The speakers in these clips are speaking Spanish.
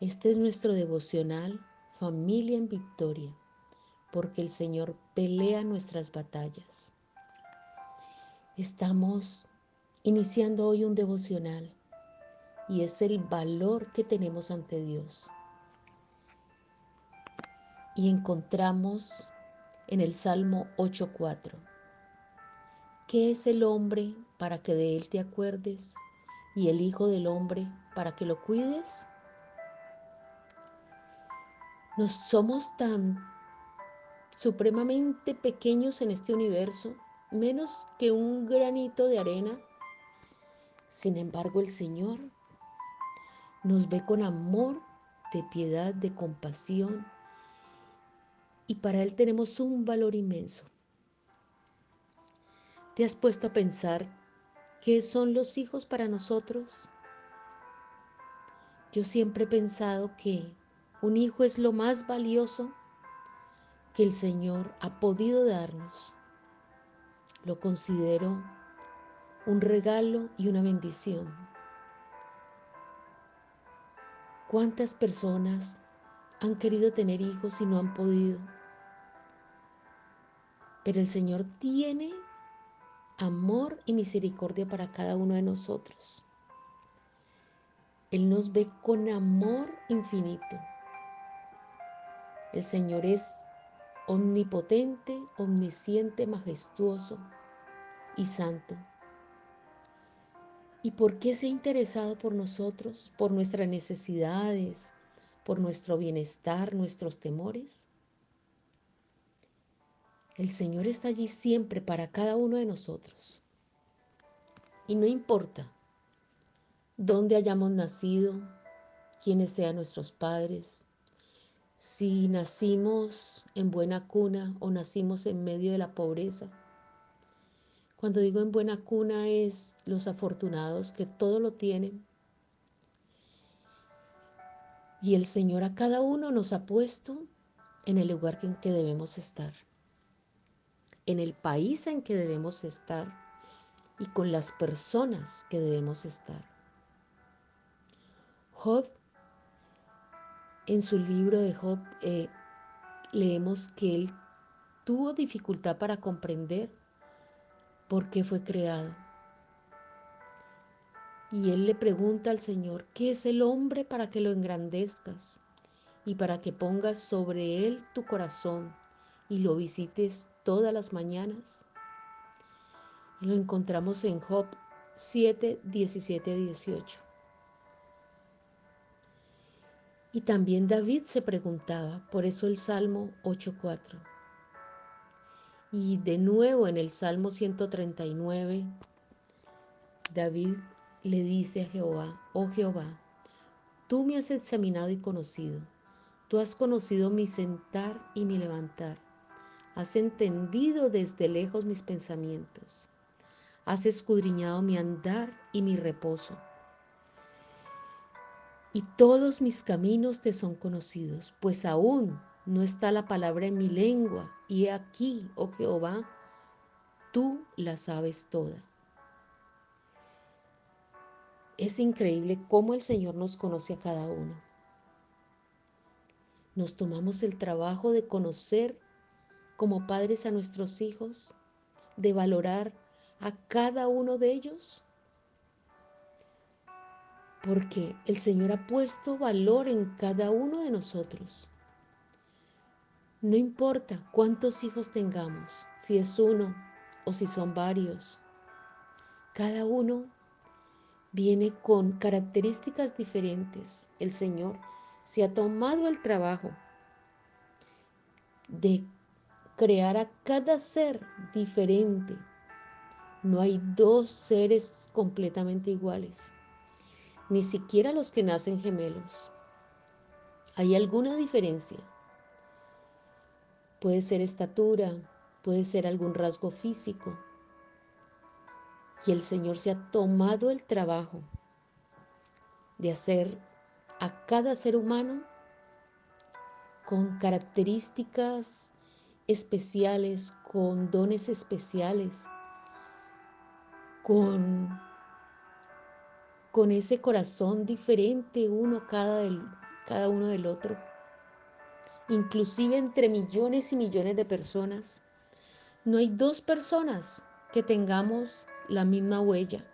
Este es nuestro devocional, familia en victoria, porque el Señor pelea nuestras batallas. Estamos iniciando hoy un devocional y es el valor que tenemos ante Dios. Y encontramos en el Salmo 8.4, ¿qué es el hombre para que de él te acuerdes y el Hijo del hombre para que lo cuides? Nos somos tan supremamente pequeños en este universo, menos que un granito de arena. Sin embargo, el Señor nos ve con amor, de piedad, de compasión, y para Él tenemos un valor inmenso. ¿Te has puesto a pensar qué son los hijos para nosotros? Yo siempre he pensado que un hijo es lo más valioso que el Señor ha podido darnos. Lo considero un regalo y una bendición. ¿Cuántas personas han querido tener hijos y no han podido? Pero el Señor tiene amor y misericordia para cada uno de nosotros. Él nos ve con amor infinito. El Señor es omnipotente, omnisciente, majestuoso y santo. ¿Y por qué se ha interesado por nosotros, por nuestras necesidades, por nuestro bienestar, nuestros temores? El Señor está allí siempre para cada uno de nosotros. Y no importa dónde hayamos nacido, quiénes sean nuestros padres, si nacimos en buena cuna o nacimos en medio de la pobreza. Cuando digo en buena cuna es los afortunados que todo lo tienen. Y el Señor a cada uno nos ha puesto en el lugar en que debemos estar, en el país en que debemos estar y con las personas que debemos estar. Job en su libro de Job eh, leemos que él tuvo dificultad para comprender por qué fue creado. Y él le pregunta al Señor, ¿qué es el hombre para que lo engrandezcas y para que pongas sobre él tu corazón y lo visites todas las mañanas? lo encontramos en Job 7, 17, 18. Y también David se preguntaba, por eso el Salmo 8.4. Y de nuevo en el Salmo 139, David le dice a Jehová, oh Jehová, tú me has examinado y conocido, tú has conocido mi sentar y mi levantar, has entendido desde lejos mis pensamientos, has escudriñado mi andar y mi reposo y todos mis caminos te son conocidos, pues aún no está la palabra en mi lengua, y aquí, oh Jehová, tú la sabes toda. Es increíble cómo el Señor nos conoce a cada uno. Nos tomamos el trabajo de conocer como padres a nuestros hijos, de valorar a cada uno de ellos porque el Señor ha puesto valor en cada uno de nosotros. No importa cuántos hijos tengamos, si es uno o si son varios, cada uno viene con características diferentes. El Señor se ha tomado el trabajo de crear a cada ser diferente. No hay dos seres completamente iguales ni siquiera los que nacen gemelos. ¿Hay alguna diferencia? Puede ser estatura, puede ser algún rasgo físico. Y el Señor se ha tomado el trabajo de hacer a cada ser humano con características especiales, con dones especiales, con, con ese corazón diferente uno cada, cada uno del otro. Inclusive entre millones y millones de personas, no hay dos personas que tengamos la misma huella.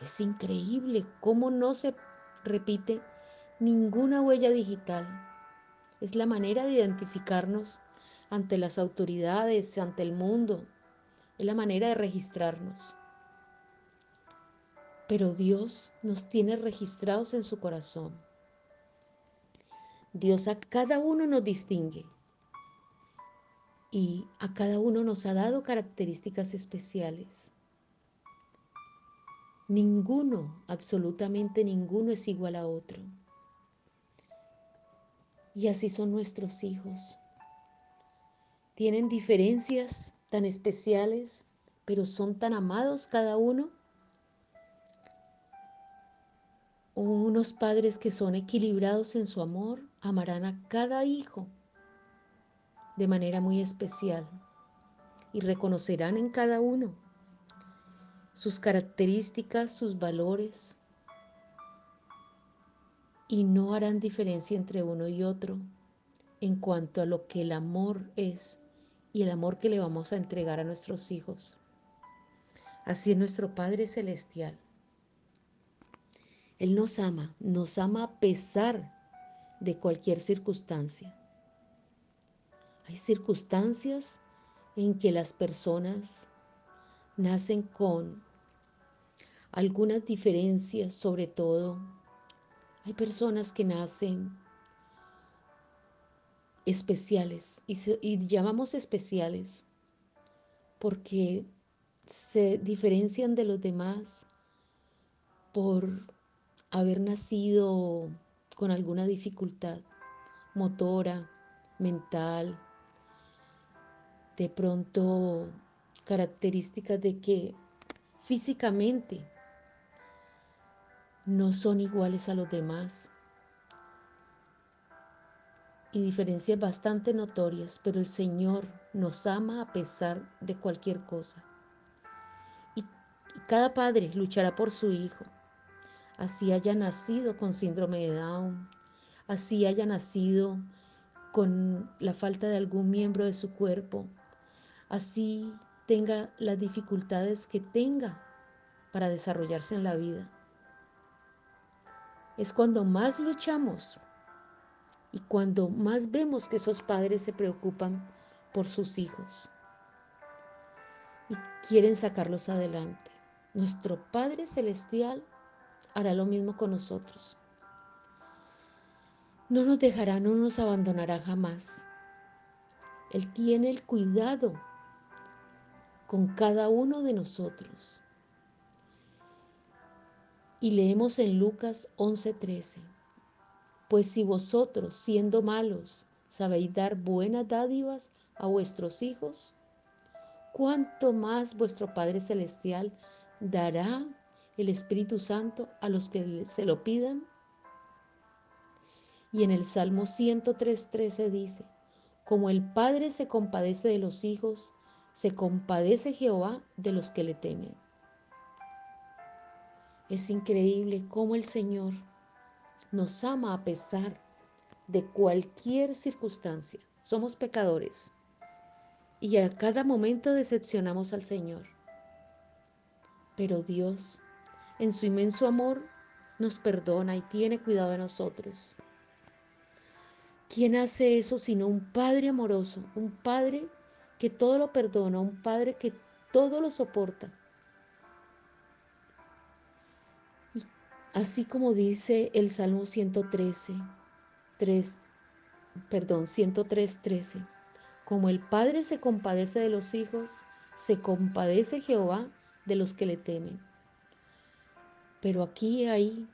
Es increíble cómo no se repite ninguna huella digital. Es la manera de identificarnos ante las autoridades, ante el mundo. Es la manera de registrarnos. Pero Dios nos tiene registrados en su corazón. Dios a cada uno nos distingue y a cada uno nos ha dado características especiales. Ninguno, absolutamente ninguno es igual a otro. Y así son nuestros hijos. Tienen diferencias tan especiales, pero son tan amados cada uno. Unos padres que son equilibrados en su amor amarán a cada hijo de manera muy especial y reconocerán en cada uno sus características, sus valores, y no harán diferencia entre uno y otro en cuanto a lo que el amor es y el amor que le vamos a entregar a nuestros hijos. Así es nuestro Padre Celestial. Él nos ama, nos ama a pesar de cualquier circunstancia. Hay circunstancias en que las personas nacen con algunas diferencias, sobre todo hay personas que nacen especiales y, llamamos especiales porque se diferencian de los demás por haber nacido con alguna dificultad motora, mental, de pronto características de que físicamente no son iguales a los demás y diferencias bastante notorias, pero el Señor nos ama a pesar de cualquier cosa. Y, cada padre luchará por su hijo, así haya nacido con síndrome de Down, así haya nacido con la falta de algún miembro de su cuerpo, así tenga las dificultades que tenga para desarrollarse en la vida es cuando más luchamos y cuando más vemos que esos padres se preocupan por sus hijos y quieren sacarlos adelante. Nuestro Padre Celestial hará lo mismo con nosotros. No nos dejará, no nos abandonará jamás. Él tiene el cuidado con cada uno de nosotros. Y leemos en Lucas 11:13, pues si vosotros, siendo malos, sabéis dar buenas dádivas a vuestros hijos, ¿cuánto más vuestro Padre Celestial dará el Espíritu Santo a los que se lo pidan? Y en el Salmo 103:13 dice, como el Padre se compadece de los hijos, se compadece Jehová de los que le temen. Es increíble cómo el Señor nos ama a pesar de cualquier circunstancia. Somos pecadores y a cada momento decepcionamos al Señor. Pero Dios, en su inmenso amor, nos perdona y tiene cuidado de nosotros. ¿Quién hace eso sino un Padre amoroso, un Padre que todo lo perdona, un Padre que todo lo soporta? Así como dice el Salmo 113, 3, perdón, 103, 13. Como el Padre se compadece de los hijos, se compadece Jehová de los que le temen. Pero aquí hay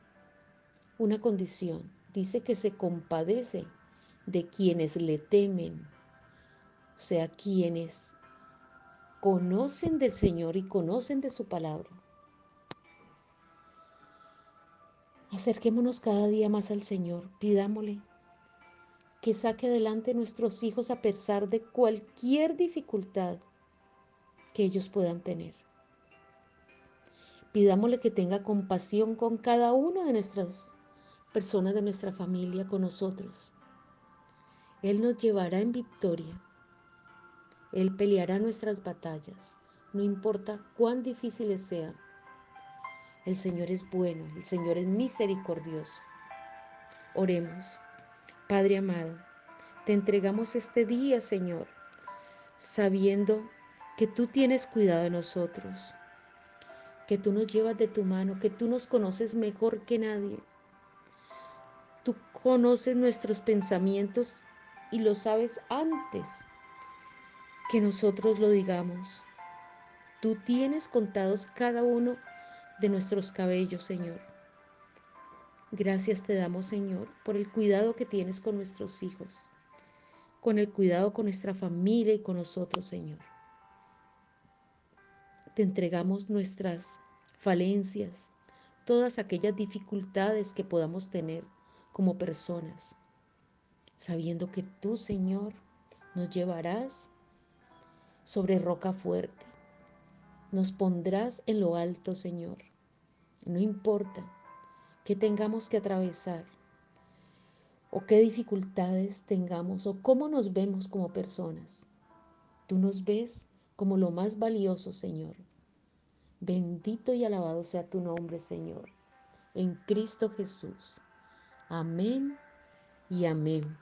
una condición. dice que se compadece de quienes le temen, o sea, quienes conocen del Señor y conocen de su palabra. Acerquémonos cada día más al Señor, pidámosle que saque adelante nuestros hijos a pesar de cualquier dificultad que ellos puedan tener. Pidámosle que tenga compasión con cada una de nuestras personas de nuestra familia, con nosotros. Él nos llevará en victoria. Él peleará nuestras batallas, no importa cuán difíciles sean. El Señor es bueno, el Señor es misericordioso. Oremos. Padre amado, te entregamos este día, Señor, sabiendo que tú tienes cuidado de nosotros, que tú nos llevas de tu mano, que tú nos conoces mejor que nadie. Tú conoces nuestros pensamientos y lo sabes antes que nosotros lo digamos. Tú tienes contados cada uno de nuestros cabellos, Señor. Gracias te damos, Señor, por el cuidado que tienes con nuestros hijos, con el cuidado con nuestra familia y con nosotros, Señor. Te entregamos nuestras falencias, todas aquellas dificultades que podamos tener como personas, sabiendo que tú, Señor, nos llevarás sobre roca fuerte nos pondrás en lo alto, Señor. No importa qué tengamos que atravesar o qué dificultades tengamos o cómo nos vemos como personas. Tú nos ves como lo más valioso, Señor. Bendito y alabado sea tu nombre, Señor. En Cristo Jesús. Amén y amén.